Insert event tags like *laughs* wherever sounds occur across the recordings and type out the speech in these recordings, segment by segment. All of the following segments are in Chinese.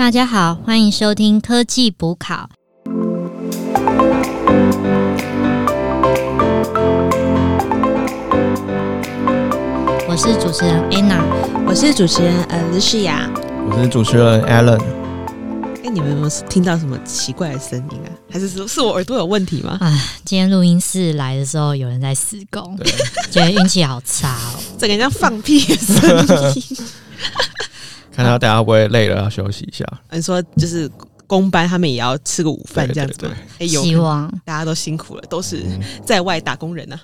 大家好，欢迎收听科技补考。我是主持人 Anna，我是主持人呃 Lucia，。我是主持人 Alan。哎、你们有没有听到什么奇怪的声音啊？还是说是我耳朵有问题吗？啊，今天录音室来的时候有人在施工，对，觉得运气好差哦。整个像放屁的声音。看到大家会不会累了，要休息一下。你说就是公班，他们也要吃个午饭这样子吗？希望大家都辛苦了，都是嗯在外打工人啊。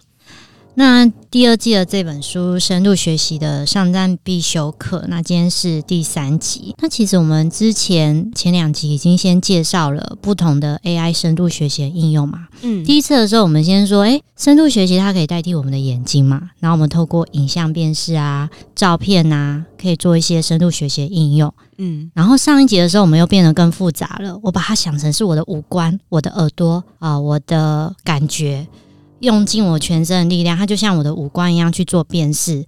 那第二季的这本书《深度学习的上站必修课》，那今天是第三集。那其实我们之前前两集已经先介绍了不同的 AI 深度学习的应用嘛。嗯，第一次的时候，我们先说，诶，深度学习它可以代替我们的眼睛嘛，然后我们透过影像辨识啊、照片啊，可以做一些深度学习的应用。嗯然后上一集的时候，我们又变得更复杂了。我把它想成是我的五官、我的耳朵啊、我的感觉，用尽我全身的力量，它就像我的五官一样去做辨识。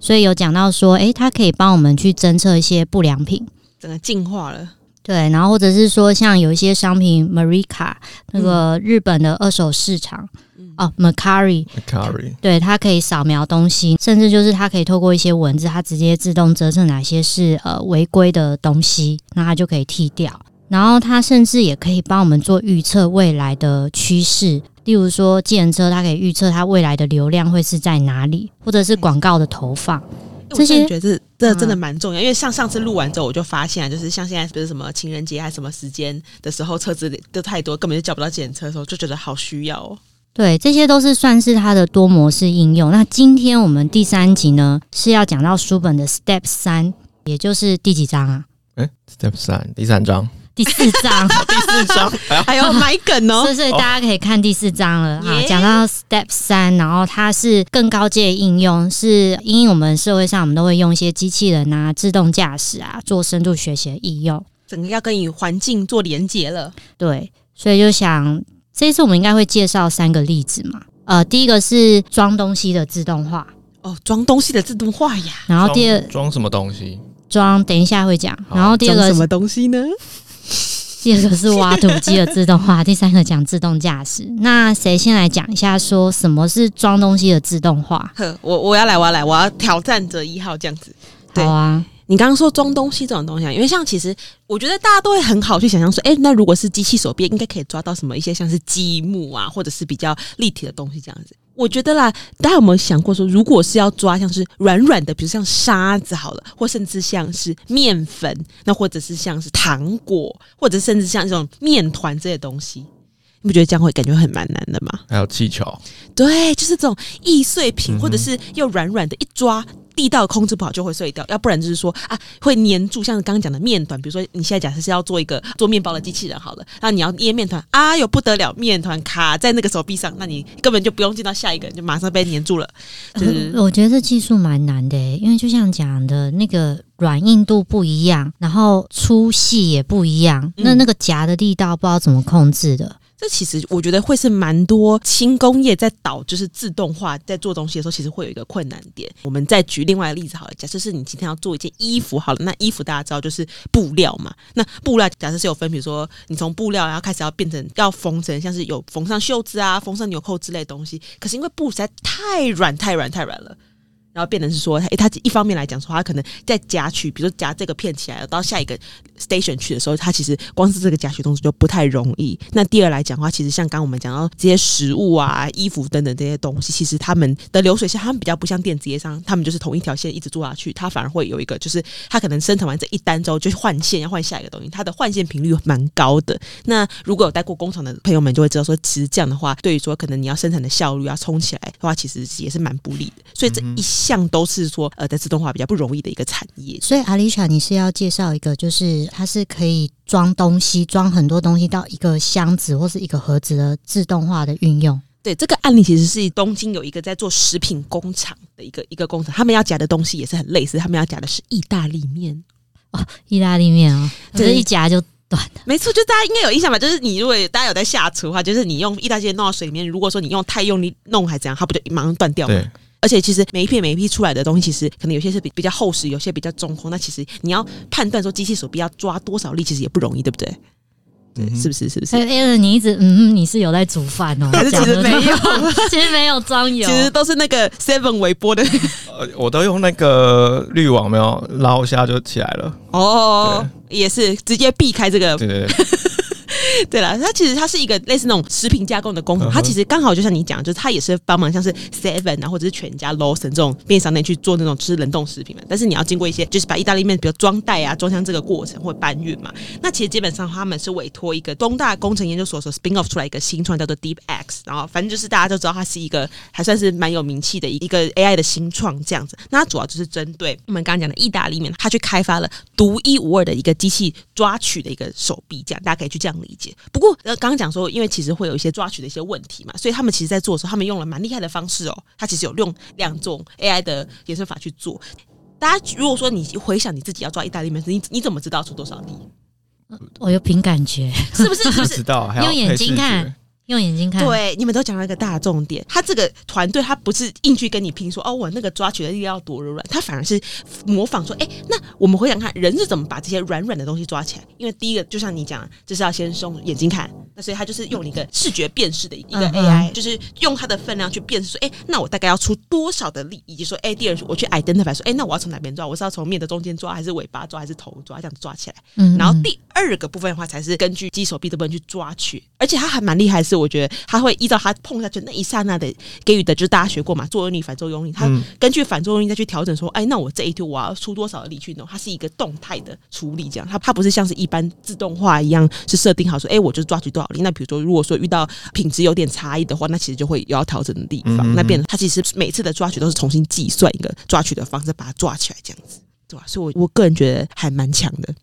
所以有讲到说，诶，它可以帮我们去侦测一些不良品，整个进化了。对，然后或者是说，像有一些商品，Marika 那个日本的二手市场，哦，Macari，Carry，对，它可以扫描东西，甚至就是它可以透过一些文字，它直接自动侦测哪些是呃违规的东西，那它就可以剔掉。然后它甚至也可以帮我们做预测未来的趋势，例如说，计程车它可以预测它未来的流量会是在哪里，或者是广告的投放。我这些觉得这这真的嗯蛮重要，因为像上次录完之后，我就发现啊，就是像现在不是什么情人节还是什么时间的时候，车子都太多，根本就叫不到检测的时候，就觉得好需要哦。对，这些都是算是它的多模式应用。那今天我们第三集呢，是要讲到书本的 Step 三，也就是第几章啊？哎，Step 三第三章，第四章。*laughs* 第四章，还有买梗哦所以，大家可以看第四章了啊。耶讲到 Step 三，然后它是更高阶的应用，是因为我们社会上我们都会用一些机器人啊、自动驾驶啊做深度学习的应用。整个要跟与环境做连接了。对，所以就想这一次我们应该会介绍三个例子嘛。呃，第一个是装东西的自动化，哦，装东西的自动化呀，然后第二装装什么东西？装，等一下会讲。然后第二个什么东西呢？*laughs* 第二个是挖土机的自动化，*laughs* 第三个讲自动驾驶。那谁先来讲一下，说什么是装东西的自动化？*laughs* 呵，我我要来，我要来，我要挑战者一号这样子。对好啊，你刚刚说装东西这种东西啊，因为像其实我觉得大家都会很好去想象说，哎、那如果是机器手臂，应该可以抓到什么一些像是积木啊，或者是比较立体的东西这样子。我觉得啦，大家有没有想过说，如果是要抓像是软软的，比如像沙子好了，或甚至像是面粉，那或者是像是糖果，或者甚至像这种面团这些东西，你不觉得这样会感觉很蛮难的吗？还有气球，对，就是这种易碎品，或者是又软软的，一抓力道控制不好就会碎掉，要不然就是说啊会粘住，像刚刚讲的面团，比如说你现在假设是要做一个做面包的机器人好了，那你要捏面团啊，有不得了，面团卡在那个手臂上，那你根本就不用进到下一个，就马上被粘住了，就是呃我觉得这技术蛮难的诶，因为就像讲的那个软硬度不一样，然后粗细也不一样，嗯那那个夹的力道不知道怎么控制的。这其实我觉得会是蛮多轻工业在导，就是自动化在做东西的时候，其实会有一个困难点。我们再举另外一个例子好了，假设是你今天要做一件衣服好了，那衣服大家知道就是布料嘛，那布料假设是有分，比如说你从布料然后开始要变成要缝成像是有缝上袖子啊、缝上纽扣之类的东西，可是因为布实在太软、太软、太软了。然后变成是说，诶，他一方面来讲说，他可能在夹取，比如说夹这个片起来，到下一个 station 去的时候，他其实光是这个夹取动作就不太容易。那第二来讲的话，其实像刚刚我们讲到这些食物啊、衣服等等这些东西，其实他们的流水线，他们比较不像电子业商，他们就是同一条线一直做下去，它反而会有一个，就是它可能生产完这一单之后就换线，要换下一个东西，它的换线频率蛮高的。那如果有待过工厂的朋友们就会知道说，其实这样的话，对于说可能你要生产的效率要冲起来的话，其实也是蛮不利的。所以这一项都是说，呃，在自动化比较不容易的一个产业。所以阿丽莎，你是要介绍一个，就是它是可以装东西，装很多东西到一个箱子或是一个盒子的自动化的运用。对这个案例，其实是东京有一个在做食品工厂的一个一个工厂，他们要夹的东西也是很类似，他们要夹的是意大利面哦。意大利面哦，就对是一夹就断的。没错，就大家应该有印象吧？就是你如果大家有在下厨的话，就是你用意大利面弄到水里面，如果说你用太用力弄还怎样，它不就马上断掉吗？对，而且其实每一片每一批出来的东西，其实可能有些是比比较厚实，有些比较中空。那其实你要判断说机器手臂要抓多少力，其实也不容易，对不对？对，嗯是不是？是不是？哎 a l 你一直嗯，你是有在煮饭哦，*laughs* 可是其实没有，*laughs* 其实没有装油其，实都是那个 Seven 微波的呃，我都用那个滤网没有捞一下就起来了。哦，也是直接避开这个对对对，*laughs* *laughs* 对了，它其实它是一个类似那种食品加工的工厂，它其实刚好就像你讲，就是它也是帮忙像是 Seven 啊，或者是全家、Lawson 这种便利商店去做那种吃冷冻食品嘛。但是你要经过一些，就是把意大利面比如装袋啊、装箱这个过程或搬运嘛。那其实基本上他们是委托一个东大工程研究所所 spin off 出来一个新创叫做 Deep X，然后反正就是大家都知道它是一个还算是蛮有名气的一个 AI 的新创这样子。那它主要就是针对我们刚刚讲的意大利面，它去开发了独一无二的一个机器抓取的一个手臂，这样大家可以去这样理解。不过呃，刚刚讲说，因为其实会有一些抓取的一些问题嘛，所以他们其实在做的时候，他们用了蛮厉害的方式哦。他其实有用两种 AI 的演算法去做。大家如果说你回想你自己要抓意大利面，你你怎么知道出多少力？我有凭感觉，*laughs* 是不是？是不是？知道还要用眼睛看觉用眼睛看，对，你们都讲到一个大重点，他这个团队他不是硬去跟你拼说哦，我那个抓取的力量要多柔软，他反而是模仿说，哎，那我们回想看人是怎么把这些软软的东西抓起来？因为第一个就像你讲，就是要先用眼睛看，那所以他就是用了一个视觉辨识的一个 AI，、就是用它的分量去辨识说，哎，那我大概要出多少的力，以及说，哎，第二我去 identify 说，哎，那我要从哪边抓？我是要从面的中间抓，还是尾巴抓，还是头抓？这样子抓起来。嗯，嗯然后第二个部分的话，才是根据鸡手臂的部分去抓取，而且他还蛮厉害的是，我觉得他会依照他碰下去那一刹那的给予的，就是大家学过嘛，作用力、反作用力，它嗯根据反作用力再去调整说，哎，那我这一推我要出多少的力去弄，它是一个动态的处理，这样它它不是像是一般自动化一样是设定好说，哎，我就抓取多少力。那比如说，如果说遇到品质有点差异的话，那其实就会有要调整的地方，嗯嗯嗯那变成它其实每次的抓取都是重新计算一个抓取的方式，把它抓起来这样子。对吧？所以我，我个人觉得还蛮强的。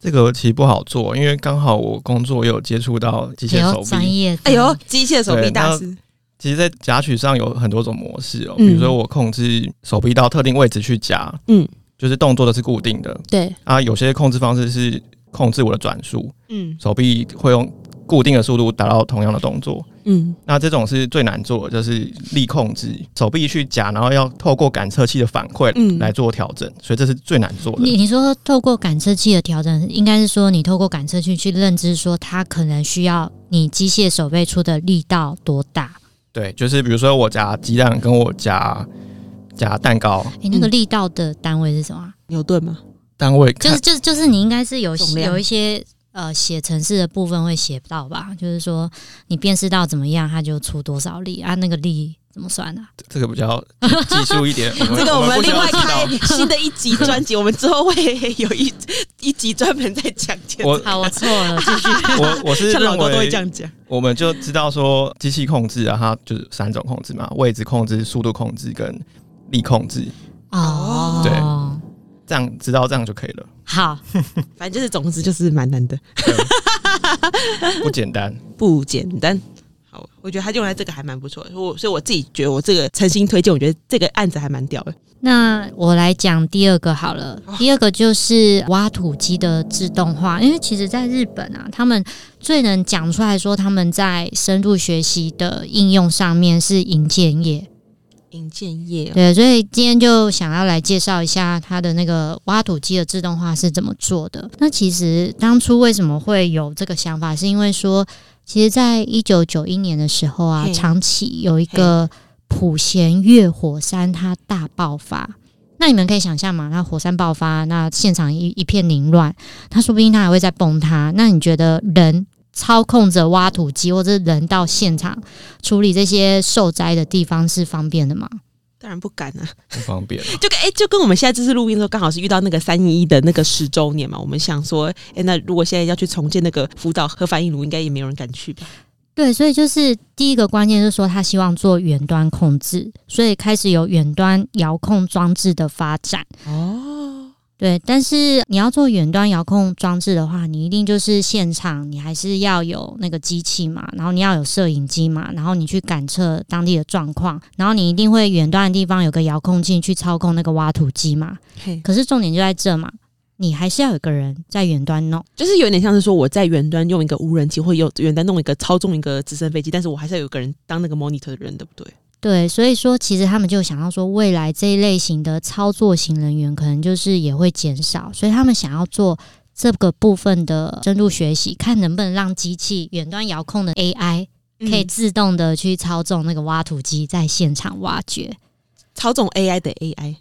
这个其实不好做，因为刚好我工作也有接触到机械手臂。专业，哎呦，机械手臂大师，其实，在夹取上有很多种模式哦，嗯比如说我控制手臂到特定位置去夹，嗯，就是动作的是固定的对，啊。有些控制方式是控制我的转速，嗯手臂会用固定的速度达到同样的动作。嗯，那这种是最难做的，就是力控制，手臂去夹，然后要透过感测器的反馈嗯来做调整，所以这是最难做的。你你说透过感测器的调整，应该是说你透过感测器去认知说它可能需要你机械手背出的力道多大。对，就是比如说我夹鸡蛋跟我夹夹蛋糕，诶，那个力道的单位是什么啊？牛顿吗？单位就是就是就是你应该是有有一些呃写程式的部分会写到吧？就是说你辨识到怎么样，它就出多少力啊？那个力怎么算啊？这个比较技术一点，*laughs* 这个我们另外开新的一集 *laughs* 专辑，我们之后会有一一集专门在讲解。我好，我错了，继续。*laughs* 我我是老高都会为这样讲。我们就知道说机器控制啊，它就是三种控制嘛，位置控制、速度控制跟力控制，哦，对这样知道这样就可以了，好，*laughs* 反正就是，总之就是蛮难的，不简单。*laughs* 不简单。好，我觉得他用来这个还蛮不错的，我所以我自己觉得我这个诚心推荐，我觉得这个案子还蛮屌的。那我来讲第二个好了。第二个就是挖土机的自动化，因为其实在日本啊，他们最能讲出来说他们在深入学习的应用上面是银建业。银建业，对，所以今天就想要来介绍一下它的那个挖土机的自动化是怎么做的。那其实当初为什么会有这个想法，是因为说，其实在一九九一年的时候啊，长崎有一个普贤月火山它大爆发。那你们可以想象嘛，那火山爆发，那现场一一片凌乱，它说不定它还会再崩塌。那你觉得人操控着挖土机，或者是人到现场处理这些受灾的地方是方便的吗？当然不敢啊。不方便啊。*laughs* 就跟哎、就跟我们现在这次录音的时候，刚好是遇到那个三一一的那个十周年嘛。我们想说，哎、那如果现在要去重建那个福岛核反应炉，应该也没有人敢去吧？对，所以就是第一个关键就是说，他希望做远端控制，所以开始有远端遥控装置的发展。哦，对，但是你要做远端遥控装置的话，你一定就是现场，你还是要有那个机器嘛，然后你要有摄影机嘛，然后你去感测当地的状况，然后你一定会远端的地方有个遥控器去操控那个挖土机嘛。嘿，可是重点就在这嘛，你还是要有个人在远端弄。就是有点像是说我在远端用一个无人机，或有远端弄一个操纵一个直升飞机，但是我还是要有个人当那个 monitor 的人，对不对？对，所以说其实他们就想要说，未来这一类型的操作型人员可能就是也会减少，所以他们想要做这个部分的深度学习，看能不能让机器远端遥控的 AI 可以嗯自动的去操纵那个挖土机在现场挖掘。操纵 AI 的 AI，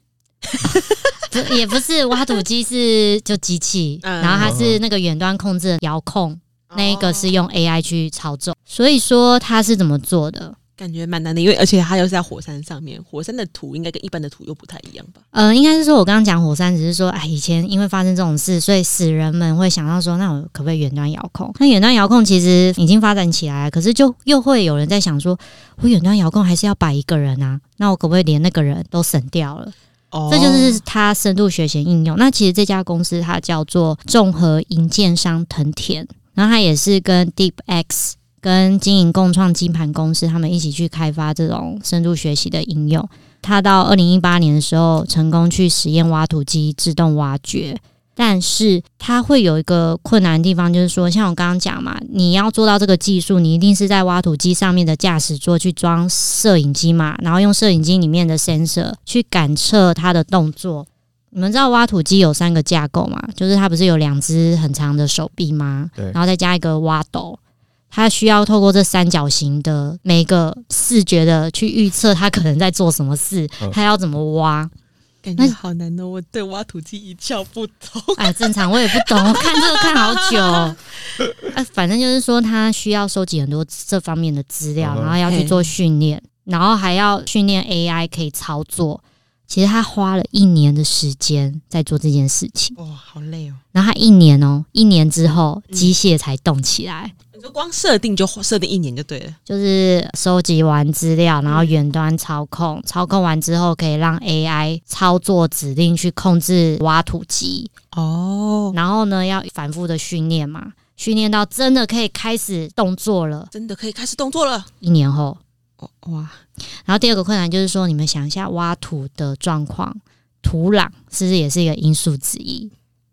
不也不是挖土机是就机器，嗯然后它是那个远端控制的遥控，那一个是用 AI 去操纵。所以说它是怎么做的？感觉蛮难的，因为而且它又是在火山上面，火山的土应该跟一般的土又不太一样吧？呃，应该是说我刚刚讲火山，只是说，哎，以前因为发生这种事，所以死人们会想到说，那我可不可以远端遥控？那远端遥控其实已经发展起来了，可是就又会有人在想说，我远端遥控还是要摆一个人啊，那我可不可以连那个人都省掉了？哦这就是它深度学习应用。那其实这家公司它叫做综合营建商藤田，然后它也是跟 DeepX 跟经营共创金盘公司他们一起去开发这种深度学习的应用。它到二零一八年的时候成功去实验挖土机自动挖掘。但是它会有一个困难的地方，就是说，像我刚刚讲嘛，你要做到这个技术，你一定是在挖土机上面的驾驶座去装摄影机嘛，然后用摄影机里面的 sensor 去感测它的动作。你们知道挖土机有三个架构嘛？就是它不是有两只很长的手臂吗？对然后再加一个挖斗，它需要透过这三角形的每个视觉的去预测他可能在做什么事嗯，它要怎么挖。感觉好难哦，我对挖土机一窍不通。*laughs* 哎，正常，我也不懂，我 *laughs* 看这个看好久。哎，反正就是说，他需要收集很多这方面的资料，然后要去做训练，然后还要训练 AI 可以操作。其实他花了一年的时间在做这件事情，哇，好累哦！然后他一年哦，一年之后嗯机械才动起来，你就光设定就设定一年就对了，就是收集完资料，然后远端操控，操控完之后可以让 AI 操作指令去控制挖土机，哦，然后呢，要反复的训练嘛，训练到真的可以开始动作了。真的可以开始动作了。一年后，哦，哇，然后第二个困难就是说，你们想一下挖土的状况，土壤是不是也是一个因素之一？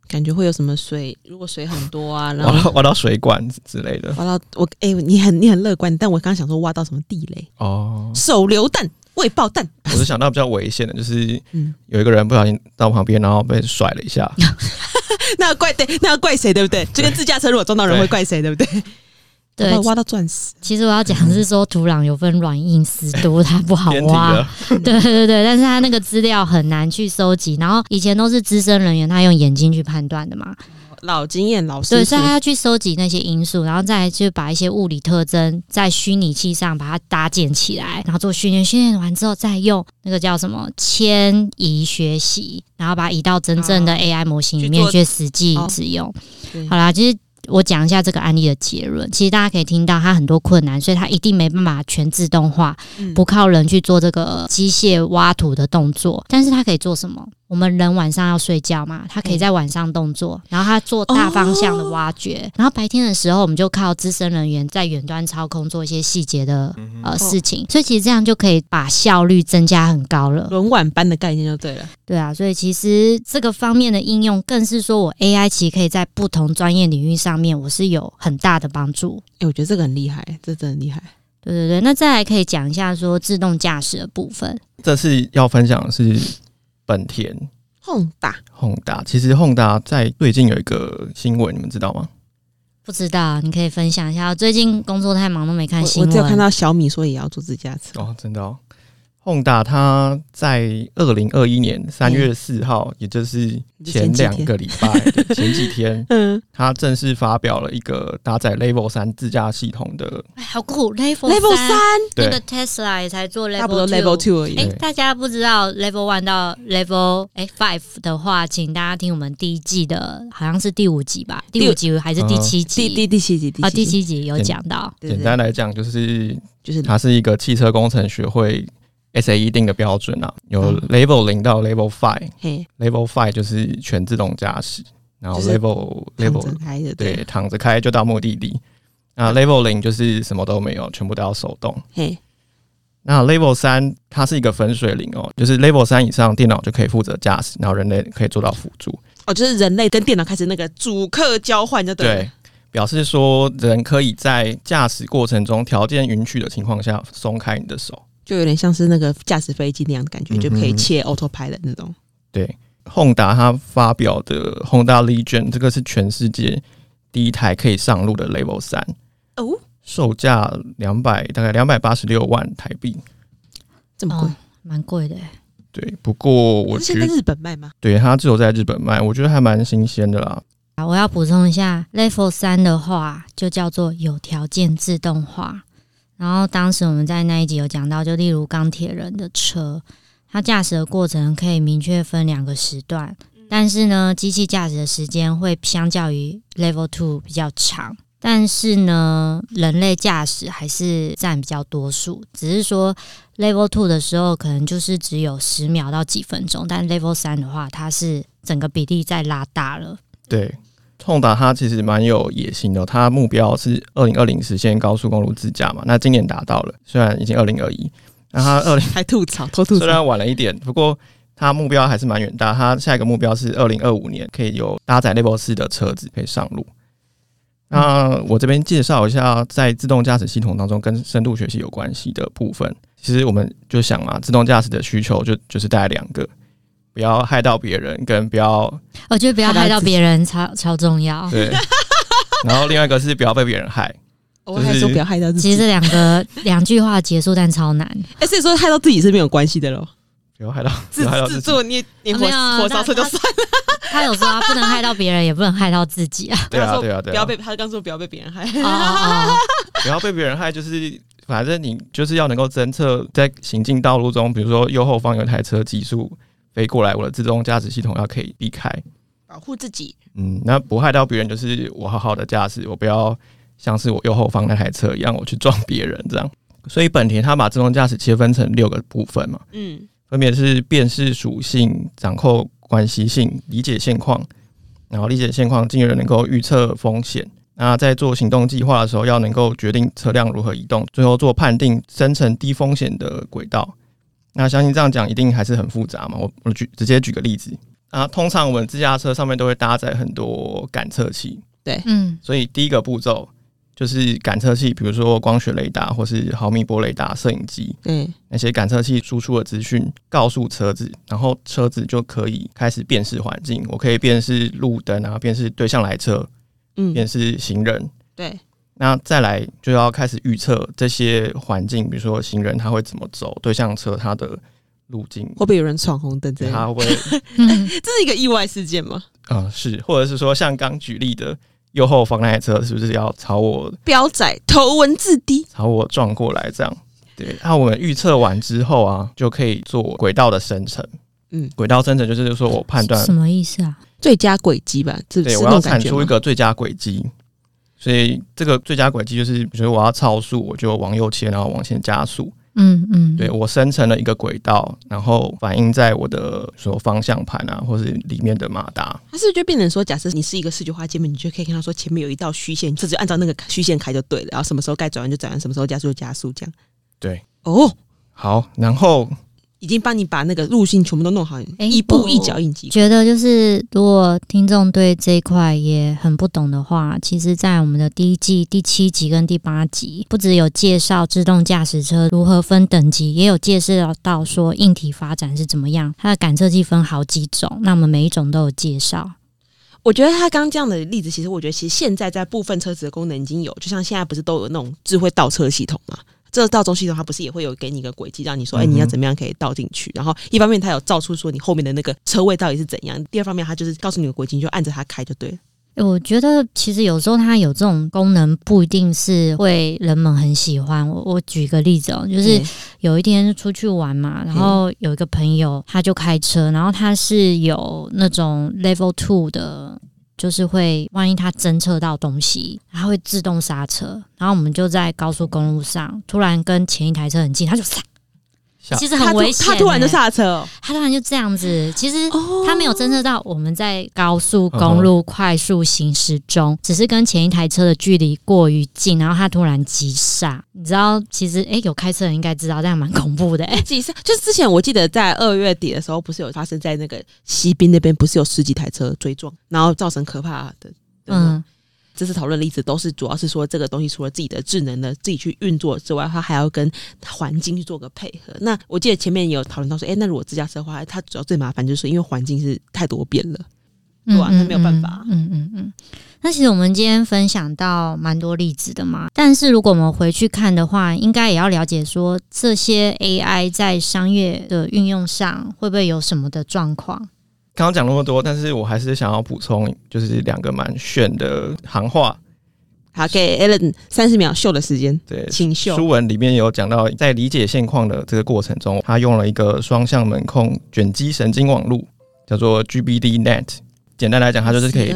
感觉会有什么水？如果水很多啊，*laughs* 然挖后到挖到水管之类的挖到我，哎、你很你很乐观，但我刚刚想说挖到什么地雷，哦。手榴弹、未爆弹，我是想到比较危险的，就是嗯，有一个人不小心到旁边，然后被甩了一下，*laughs* 那要怪对，那要怪谁，对不对？就跟自驾车如果撞到人会怪谁，对不对？对挖到钻石，其实我要讲的是说，土壤有分软硬湿度，它不好挖。了。*laughs* 对对对，但是它那个资料很难去收集，然后以前都是资深人员，他用眼睛去判断的嘛。老经验老师对，所以他要去收集那些因素，然后再来就把一些物理特征在虚拟器上把它搭建起来，然后做训练。训练完之后，再用那个叫什么迁移学习，然后把它移到真正的啊 AI 模型里面去实际哦使用。对好啦，其实。我讲一下这个案例的结论，其实大家可以听到它很多困难，所以它一定没办法全自动化，嗯。不靠人去做这个机械挖土的动作，但是它可以做什么？我们人晚上要睡觉嘛，他可以在晚上动作，然后他做大方向的挖掘，然后白天的时候我们就靠资深人员在远端操控做一些细节的呃事情，所以其实这样就可以把效率增加很高了。轮晚班的概念就对了。对啊，所以其实这个方面的应用，更是说我 AI 其实可以在不同专业领域上面，我是有很大的帮助。哎、我觉得这个很厉害，这真的很厉害。对对对，那再来可以讲一下说自动驾驶的部分。这次要分享的是本田宏达、宏达。其实 Honda 在最近有一个新闻，你们知道吗？不知道，你可以分享一下。我最近工作太忙，都没看新闻。我只有看到小米说也要做自驾车，哦，真的哦。Honda 它在二零二一年三月四号，也就是前两个礼拜 *laughs* 前几天，嗯。它正式发表了一个搭载 Level 三自驾系统的，哎，好酷，Level，Level 三，对那个 Tesla 也才做 Level 差不多 Level two 而已。哎、对。大家不知道 Level One 到 Level 哎 Five 的话，请大家听我们第一季的，好像是第五集吧？第五。集还是第七集？第第第七集，啊，第，七集。有讲到。简单来讲就是就是它是一个汽车工程学会 SAE 定的标准啊，有嗯 Level 零到 Level Five。嘿 Level Five 就是全自动驾驶，然后 Level 躺 Level 对，躺着开就到目的地。那 Level 零就是什么都没有，全部都要手动。嘿，那 Level 三它是一个分水岭哦，就是 Level 三以上电脑就可以负责驾驶，然后人类可以做到辅助。哦，就是人类跟电脑开始那个主客交换，就对了对，表示说人可以在驾驶过程中条件允许的情况下松开你的手。就有点像是那个驾驶飞机那样的感觉，嗯就可以切 auto 拍的那种。对，Honda 它发表的 Honda Legion 这个是全世界第一台可以上路的 Level 三，哦，售价两百大概两百八十六万台币。这么贵哦？，蛮贵的欸。对，不过我觉得是现在日本卖吗？对它只有在日本卖，我觉得还蛮新鲜的啦。啊，我要补充一下，Level 三的话就叫做有条件自动化。然后当时我们在那一集有讲到，就例如钢铁人的车，它驾驶的过程可以明确分两个时段，但是呢，机器驾驶的时间会相较于 Level two 比较长。但是呢，人类驾驶还是占比较多数，只是说 Level two 的时候可能就是只有十秒到几分钟，但 Level 三的话，它是整个比例在拉大了。对，Honda 它其实蛮有野心的，它目标是二零二零实现高速公路自驾嘛。那今年达到了，虽然已经二零二一，那它 *laughs* 二零还吐槽，偷吐槽。虽然晚了一点，不过它目标还是蛮远大。它下一个目标是二零二五年可以有搭载 Level 四的车子可以上路。那我这边介绍一下，在自动驾驶系统当中跟深度学习有关系的部分。其实我们就想嘛，自动驾驶的需求就就是大概两个，不要害到别人，跟不要我觉得不要害到别人超超重要。对，然后另外一个是不要被别人害。我还说不要害到自己。其实这两个两句话结束，但超难。哎，所以说害到自己是没有关系的喽。不要害到，自要害到自己。自作孽，你火火烧车就算了。他有说他不能害到别人，也不能害到自己啊。*laughs* 对啊，对啊，对啊，不要被他刚说不要被别人害。哦哦哦，*laughs* 不要被别人害，就是反正你就是要能够侦测在行进道路中，比如说右后方有一台车急速飞过来，我的自动驾驶系统要可以避开。保护自己。嗯，那不害到别人，就是我好好的驾驶，我不要像是我右后方那台车一样，我去撞别人这样。所以本田它把自动驾驶切分成六个部分嘛，嗯，分别是辨识属性、掌控关系性、理解现况，然后理解现况，进而能够预测风险。那在做行动计划的时候，要能够决定车辆如何移动，最后做判定，生成低风险的轨道。那相信这样讲一定还是很复杂嘛？我我举直接举个例子啊，通常我们自驾车上面都会搭载很多感测器，对嗯，所以第一个步骤就是感测器，比如说光学雷达或是毫米波雷达、摄影机，嗯，那些感测器输出的资讯告诉车子，然后车子就可以开始辨识环境。我可以辨识路灯啊，辨识对向来车，嗯，辨识行人。对，那再来就要开始预测这些环境，比如说行人他会怎么走，对向车它的路径，会不会有人闯红灯之类的？它会不会嗯这是一个意外事件吗？啊、是，或者是说像刚举例的右后方那台车是不是要朝我标仔头文字 D，朝我撞过来这样？对，那我们预测完之后啊，就可以做轨道的生成。嗯，轨道生成就是说我判断什么意思啊？最佳轨迹吧，这对，我要产？出一个最佳轨迹，所以这个最佳轨迹就是，比如说我要超速，我就往右切，然后往前加速。嗯嗯，对我生成了一个轨道，然后反映在我的说方向盘啊，或是里面的马达。它是不是就变成说，假设你是一个视觉化界面，你就可以看到说前面有一道虚线，这就按照那个虚线开就对了，然后什么时候该转弯就转弯，什么时候加速就加速，这样。对，哦，好，然后已经帮你把那个路径全部都弄好，一步一脚印记。觉得就是如果听众对这一块也很不懂的话，其实，在我们的第一季第七集跟第八集，不只有介绍自动驾驶车如何分等级，也有介绍到说硬体发展是怎么样。它的感测器分好几种，那我们每一种都有介绍。我觉得他刚刚这样的例子，其实我觉得其实现在在部分车子的功能已经有，就像现在不是都有那种智慧倒车系统嘛？这个倒中系统它不是也会有给你一个轨迹，让你说，哎、你要怎么样可以倒进去？然后一方面它有照出说你后面的那个车位到底是怎样，第二方面它就是告诉你的轨迹，你就按着它开就对了。我觉得其实有时候它有这种功能，不一定是会人们很喜欢。我我举个例子哦，就是嗯有一天出去玩嘛，然后有一个朋友他就开车，然后他是有那种 Level Two 的，就是会万一它侦测到东西，它会自动刹车。然后我们就在高速公路上，突然跟前一台车很近，它就刹，其实他突很危险、他突然就欸。刹车。哦，他突然就这样子，其实哦他没有侦测到我们在高速公路快速行驶中，只是跟前一台车的距离过于近，然后他突然急刹。你知道，其实诶、有开车人应该知道，但蛮恐怖的诶、*laughs* 急刹就是之前我记得在二月底的时候，不是有发生在那个西滨那边，不是有十几台车追撞，然后造成可怕的。嗯，嗯，这次讨论的例子都是主要是说这个东西除了自己的智能的自己去运作之外，它还要跟环境去做个配合。那我记得前面也有讨论到说，哎，那如果自驾车的话，它主要最麻烦就是因为环境是太多变了。对啊那没有办法嗯嗯嗯。那其实我们今天分享到蛮多例子的嘛，但是如果我们回去看的话，应该也要了解说这些 AI 在商业的运用上会不会有什么的状况。刚刚讲那么多，但是我还是想要补充，就是两个蛮炫的行话。好，给 Allen 三十秒秀的时间。对，请秀。书文里面有讲到，在理解现况的这个过程中，他用了一个双向门控卷积神经网路，叫做 GBDNet。简单来讲，它就是可以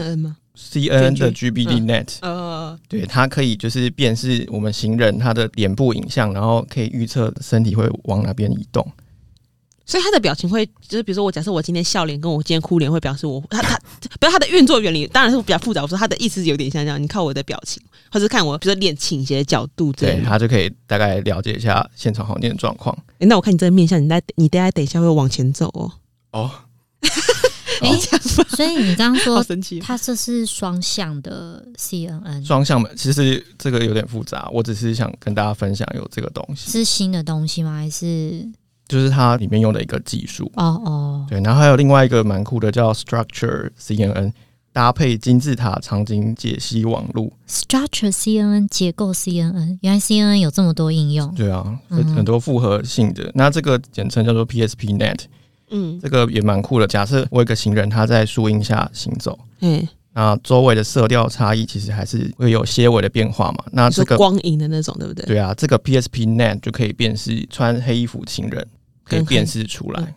CNN 的 GBDNet，呃，对，它可以就是辨识我们行人他的脸部影像，然后可以预测身体会往哪边移动。所以他的表情会，就是比如说我假设我今天笑脸跟我今天哭脸会表示我他他，不是他的运作原理当然是比较复杂。我说他的意思有点像这样，你看我的表情，或者看我比如说脸倾斜的角度，对他就可以大概了解一下现场环境的状况。哎，那我看你这个面相，你待你等下等一下会往前走哦。哦。*laughs* 哎，所以你刚刚说，它这是双向的 CNN，双向的，其实这个有点复杂。我只是想跟大家分享有这个东西，是新的东西吗？还是就是它里面用的一个技术？哦哦，对。然后还有另外一个蛮酷的，叫 Structure CNN，搭配金字塔场景解析网络。Structure CNN 结构 CNN，原来 CNN 有这么多应用。对啊，很多复合性的。那这个简称叫做 PSPNet。嗯，这个也蛮酷的。假设我有个行人，他在树荫下行走，嗯，那周围的色调差异其实还是会有些微的变化嘛。那这个光影的那种，对不对？对啊，这个 PSP Net 就可以辨识穿黑衣服行人，可以辨识出来。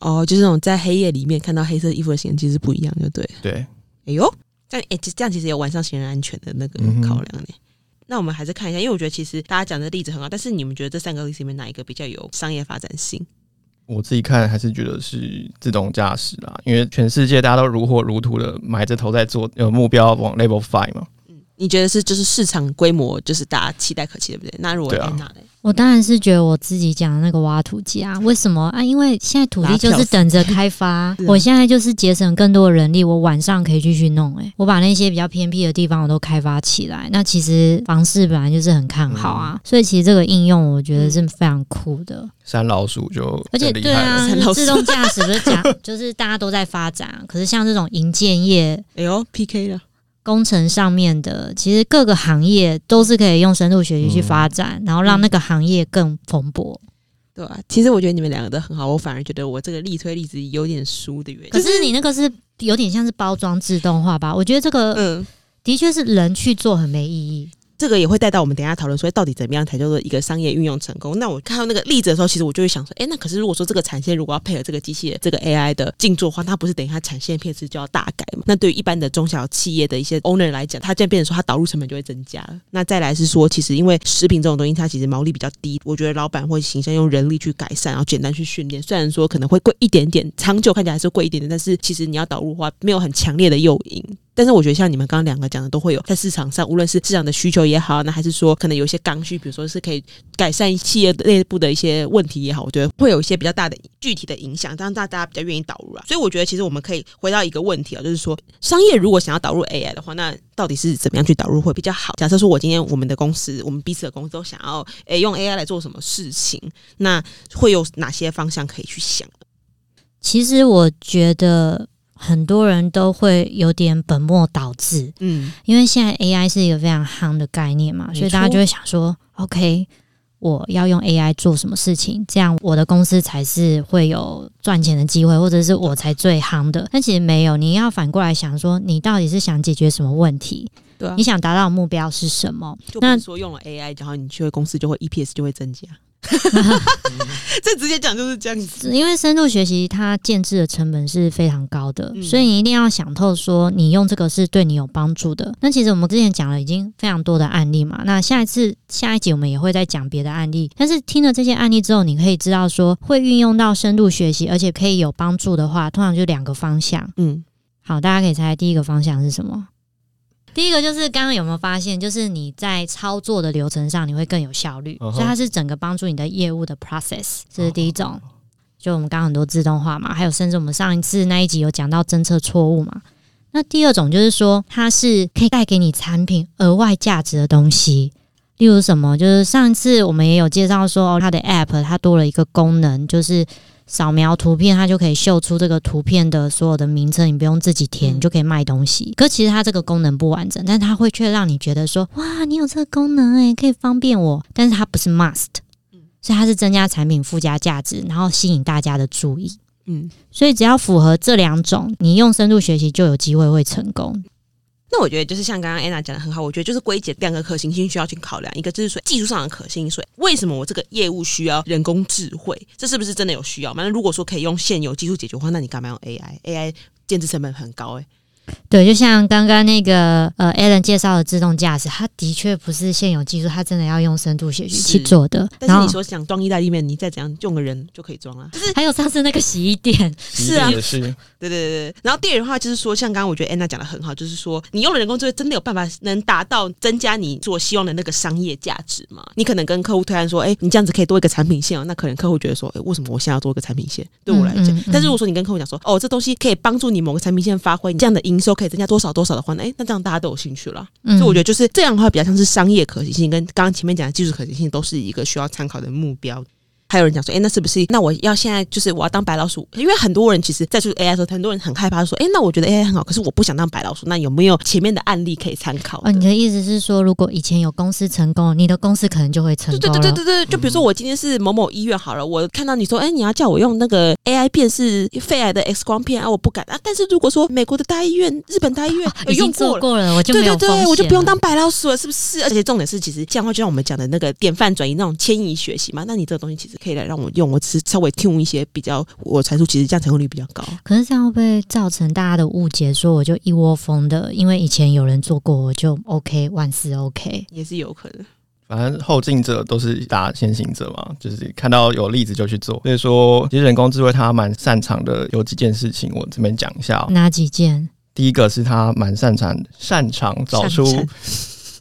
哦，就是那种在黑夜里面看到黑色衣服的行人，其实不一样，就对。对，哎呦，这样哎，这样其实有晚上行人安全的那个考量呢。那我们还是看一下，因为我觉得其实大家讲的例子很好，但是你们觉得这三个例子里面哪一个比较有商业发展性？我自己看还是觉得是自动驾驶啦，因为全世界大家都如火如荼的埋着头在做，有目标往 Level Five 嘛。嗯，你觉得是就是市场规模就是大家期待可期，对不对？那如果在哪呢？我当然是觉得我自己讲的那个挖土机啊，为什么啊？因为现在土地就是等着开发，*laughs* 我现在就是节省更多的人力，我晚上可以继续弄。哎，我把那些比较偏僻的地方我都开发起来。那其实房市本来就是很看好啊，所以其实这个应用我觉得是非常酷的。山老鼠就而且对啊，自动驾驶不是讲 *laughs* 就是大家都在发展，可是像这种营建业，哎呦 PK 了。工程上面的，其实各个行业都是可以用深度学习去发展，然后让那个行业更蓬勃，对啊？其实我觉得你们两个都很好，我反而觉得我这个力推例子有点输的原因。可是你那个是有点像是包装自动化吧？我觉得这个，嗯，的确是人去做很没意义。这个也会带到我们等下讨论，说到底怎么样才叫做一个商业运用成功？那我看到那个例子的时候，其实我就会想说，哎，那可是如果说这个产线如果要配合这个机器这个 AI 的静坐的话，它不是等于它产线片次就要大改嘛？那对于一般的中小企业的一些 owner 来讲，它这样变成说，它导入成本就会增加了。那再来是说，其实因为食品这种东西，它其实毛利比较低，我觉得老板会形象用人力去改善，然后简单去训练。虽然说可能会贵一点点，长久看起来还是贵一点点，但是其实你要导入的话，没有很强烈的诱因。但是我觉得像你们刚刚两个讲的，都会有在市场上，无论是市场的需求也好，那还是说可能有一些刚需，比如说是可以改善企业内部的一些问题也好，我觉得会有一些比较大的具体的影响，让大大家比较愿意导入啊。所以我觉得其实我们可以回到一个问题啊，就是说商业如果想要导入 AI 的话，那到底是怎么样去导入会比较好？假设说我今天我们的公司，我们彼此的公司都想要诶用 AI 来做什么事情，那会有哪些方向可以去想？其实我觉得。很多人都会有点本末倒置，嗯，因为现在 AI 是一个非常夯的概念嘛，所以大家就会想说，OK，我要用 AI 做什么事情，这样我的公司才是会有赚钱的机会，或者是我才最夯的。但其实没有，你要反过来想说，你到底是想解决什么问题？对，你想达到的目标是什么？那说用了 AI，然后你去公司就会 EPS 就会增加。*laughs* 这直接讲就是这样子，因为深度学习它建制的成本是非常高的，所以你一定要想透，说你用这个是对你有帮助的。那其实我们之前讲了已经非常多的案例嘛，那下一次下一集我们也会再讲别的案例。但是听了这些案例之后，你可以知道说会运用到深度学习，而且可以有帮助的话，通常就两个方向。嗯，好，大家可以猜第一个方向是什么？第一个就是刚刚有没有发现，就是你在操作的流程上你会更有效率，所以它是整个帮助你的业务的 process，这是第一种。就我们刚刚很多自动化嘛，还有甚至我们上一次那一集有讲到侦测错误嘛，那第二种就是说，它是可以带给你产品额外价值的东西，例如什么？就是上一次我们也有介绍说，它的 App 它多了一个功能，就是扫描图片，它就可以秀出这个图片的所有的名称，你不用自己填，就可以卖东西。可其实它这个功能不完整，但它会却让你觉得说，哇，你有这个功能诶、可以方便我。但是它不是 must，所以它是增加产品附加价值，然后吸引大家的注意。嗯，所以只要符合这两种，你用深度学习就有机会会成功。那我觉得就是像刚刚 Anna 讲的很好，我觉得就是归结两个可行性需要去考量，一个就是说技术上的可行性，为什么我这个业务需要人工智慧？这是不是真的有需要反正如果说可以用现有技术解决的话，那你干嘛用 AI？AI 建制成本很高哎、对，就像刚刚那个呃 Alan 介绍的自动驾驶，它的确不是现有技术，它真的要用深度学习去做的。但是你说想装意大利面，你再怎样用个人就可以装啊。*laughs* 还有上次那个洗衣店，*laughs* 是啊也是对对对对。然后第二的话就是说，像刚刚我觉得 Anna 讲的很好，就是说你用了人工智慧，真的有办法能达到增加你所希望的那个商业价值吗？你可能跟客户推案说，哎，你这样子可以多一个产品线哦，那可能客户觉得说，哎，为什么我现在要多一个产品线？对我来讲，嗯嗯嗯但是如果说你跟客户讲说，哦，这东西可以帮助你某个产品线发挥，你这样的营收可以增加多少多少的话，哎，那这样大家都有兴趣了。嗯所以我觉得就是这样的话，比较像是商业可行性，跟刚刚前面讲的技术可行性都是一个需要参考的目标。还有人讲说，哎、那是不是？那我要现在就是我要当白老鼠？因为很多人其实在做 AI 的时候，很多人很害怕说，哎、那我觉得 AI 很好，可是我不想当白老鼠。那有没有前面的案例可以参考你的意思是说，如果以前有公司成功，你的公司可能就会成功了。对对对对对，就比如说我今天是某某医院好了，我看到你说，哎、你要叫我用那个 AI 辨识肺癌的 X 光片啊，我不敢啊。但是如果说美国的大医院、日本大医院有已经。做过了，我就对没有我就不用了当白老鼠了，是不是？而且重点是，其实这样的话，就像我们讲的那个典范转移那种迁移学习嘛，那你这个东西其实可以来让我用，我只是稍微 tune 一些比较，我才出其实这样成功率比较高。可是这样会不会造成大家的误解？说我就一窝蜂的，因为以前有人做过，我就 OK 万事 OK。也是有可能。反正后进者都是打先行者嘛，就是看到有例子就去做。所以说，其实人工智慧它蛮擅长的，有几件事情我这边讲一下、哦。哪几件？第一个是它蛮擅长擅长找出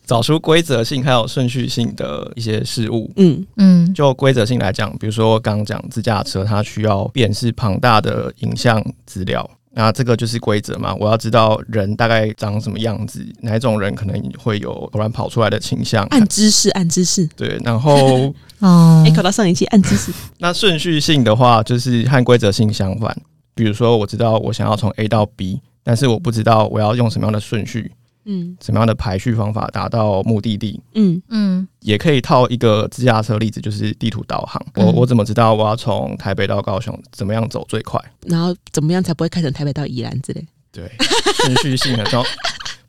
找出规则性还有顺序性的一些事物。嗯嗯就规则性来讲，比如说刚刚讲自驾车，它需要辨识庞大的影像资料，那这个就是规则嘛。我要知道人大概长什么样子，哪一种人可能会有突然跑出来的倾向。按知识，按知识。对，然后 *laughs* 哦哎、，考到上一期按知识。*laughs* 那顺序性的话，就是和规则性相反。比如说，我知道我想要从 A 到 B，但是我不知道我要用什么样的顺序、嗯什么样的排序方法达到目的地。嗯嗯也可以套一个自驾车例子，就是地图导航。我嗯我怎么知道我要从台北到高雄怎么样走最快？然后怎么样才不会开成台北到宜兰之类？对，顺序性很重要。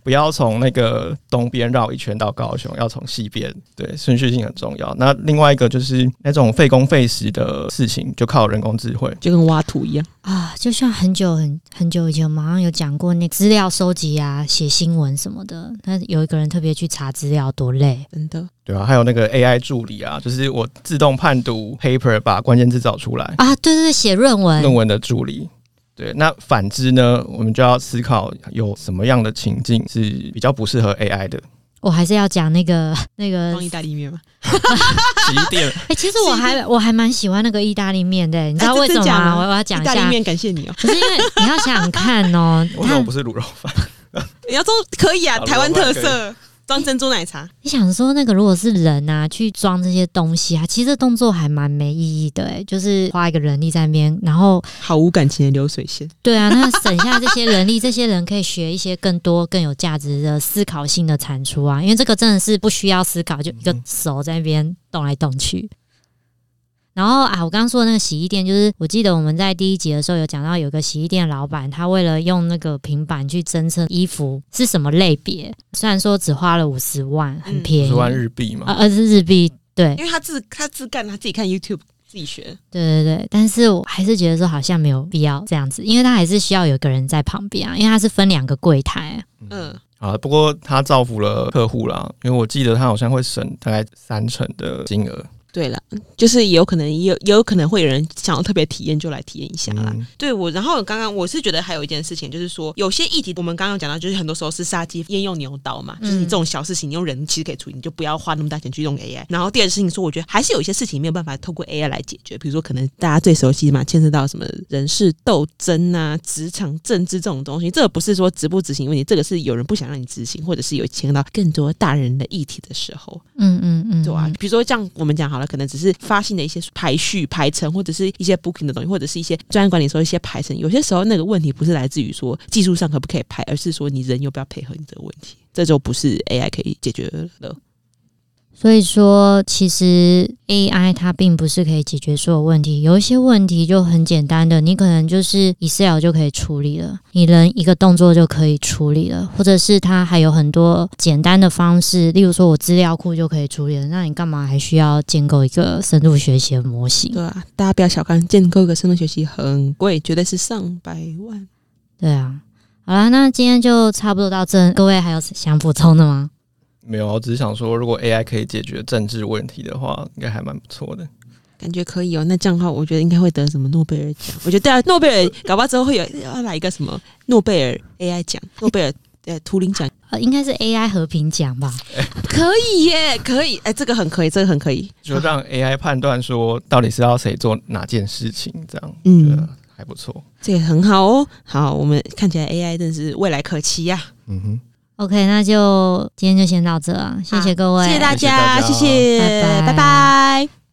不要从那个东边绕一圈到高雄，要从西边。对，顺序性很重要。那另外一个就是 *laughs* 那种费工费时的事情，就靠人工智慧。就跟挖土一样。啊，就像很久很很久以前，我们好像有讲过那资料收集啊、写新闻什么的。那有一个人特别去查资料，多累。真的，对啊，还有那个 AI 助理啊，就是我自动判读 paper，把关键字找出来，啊！对对对，写论文，论文的助理。对，那反之呢，我们就要思考有什么样的情境是比较不适合 AI 的。我还是要讲那个那个意大利面吗？洗衣店，哎、其实我还我还蛮喜欢那个意大利面的，你知道哎为什么吗？我我要讲一下，意大利面，感谢你哦。不是因为你要想想看哦，它 *laughs* 为什么不是卤肉饭？*laughs* 你要说可以啊，好台湾特可色装珍珠奶茶。你想说那个如果是人啊去装这些东西啊，其实这动作还蛮没意义的，哎，就是花一个人力在那边，然后毫无感情的流水线。对啊，那省下这些人力，这些人可以学一些更多更有价值的思考性的产出啊，因为这个真的是不需要思考，就一个手在那边动来动去。然后啊，我刚刚说的那个洗衣店，就是我记得我们在第一集的时候有讲到，有个洗衣店老板，他为了用那个平板去侦测衣服是什么类别，虽然说只花了五十万，很嗯便宜，五十万日币嘛，啊，呃是日币，对。因为他自他自干，他自己看 YouTube 自己学。对对对，但是我还是觉得说好像没有必要这样子，因为他还是需要有个人在旁边啊，因为他是分两个柜台。嗯，啊，不过他造福了客户啦，因为我记得他好像会省大概三成的金额。对了，就是也有可能，也有也有可能会有人想要特别体验，就来体验一下啦。嗯对我，然后刚刚我是觉得还有一件事情，就是说有些议题我们刚刚讲到，就是很多时候是杀鸡焉用牛刀嘛，就是你这种小事情，你用人其实可以处理，你就不要花那么大钱去用 AI。然后第二件事情说，我觉得还是有一些事情没有办法透过 AI 来解决，比如说可能大家最熟悉嘛，牵涉到什么人事斗争啊、职场政治这种东西，这个不是说执不执行问题，这个是有人不想让你执行，或者是有牵涉到更多大人的议题的时候，嗯嗯嗯，对啊，比如说像我们讲好了，可能只是发信的一些排序、排程，或者是一些 booking 的东西，或者是一些专业管理说一些排程。有些时候那个问题不是来自于说技术上可不可以排，而是说你人要不要配合你这个问题，这就不是 AI 可以解决的。所以说，其实 AI 它并不是可以解决所有问题，有一些问题就很简单的，你可能就是 Excel 就可以处理了，你人一个动作就可以处理了，或者是它还有很多简单的方式，例如说我资料库就可以处理了，那你干嘛还需要建构一个深度学习的模型？对啊，大家不要小看建构一个深度学习很贵，绝对是上百万。对啊，好啦，那今天就差不多到这，各位还有想补充的吗？没有，我只是想说，如果 AI 可以解决政治问题的话，应该还蛮不错的。感觉可以哦，那这样的话，我觉得应该会得什么诺贝尔奖。我觉得对啊，诺贝尔搞不好之后会有要来一个什么诺贝尔 AI 奖，诺贝尔呃图灵奖，呃，应该是 AI 和平奖吧？可以耶，可以，哎，这个很可以，这个很可以，就让 AI 判断说到底是要谁做哪件事情，这样嗯还不错。这也很好哦。好，我们看起来 AI 真是未来可期呀、嗯哼，OK，那就今天就先到这啊，谢谢各位，谢谢大家。谢谢，拜拜。拜拜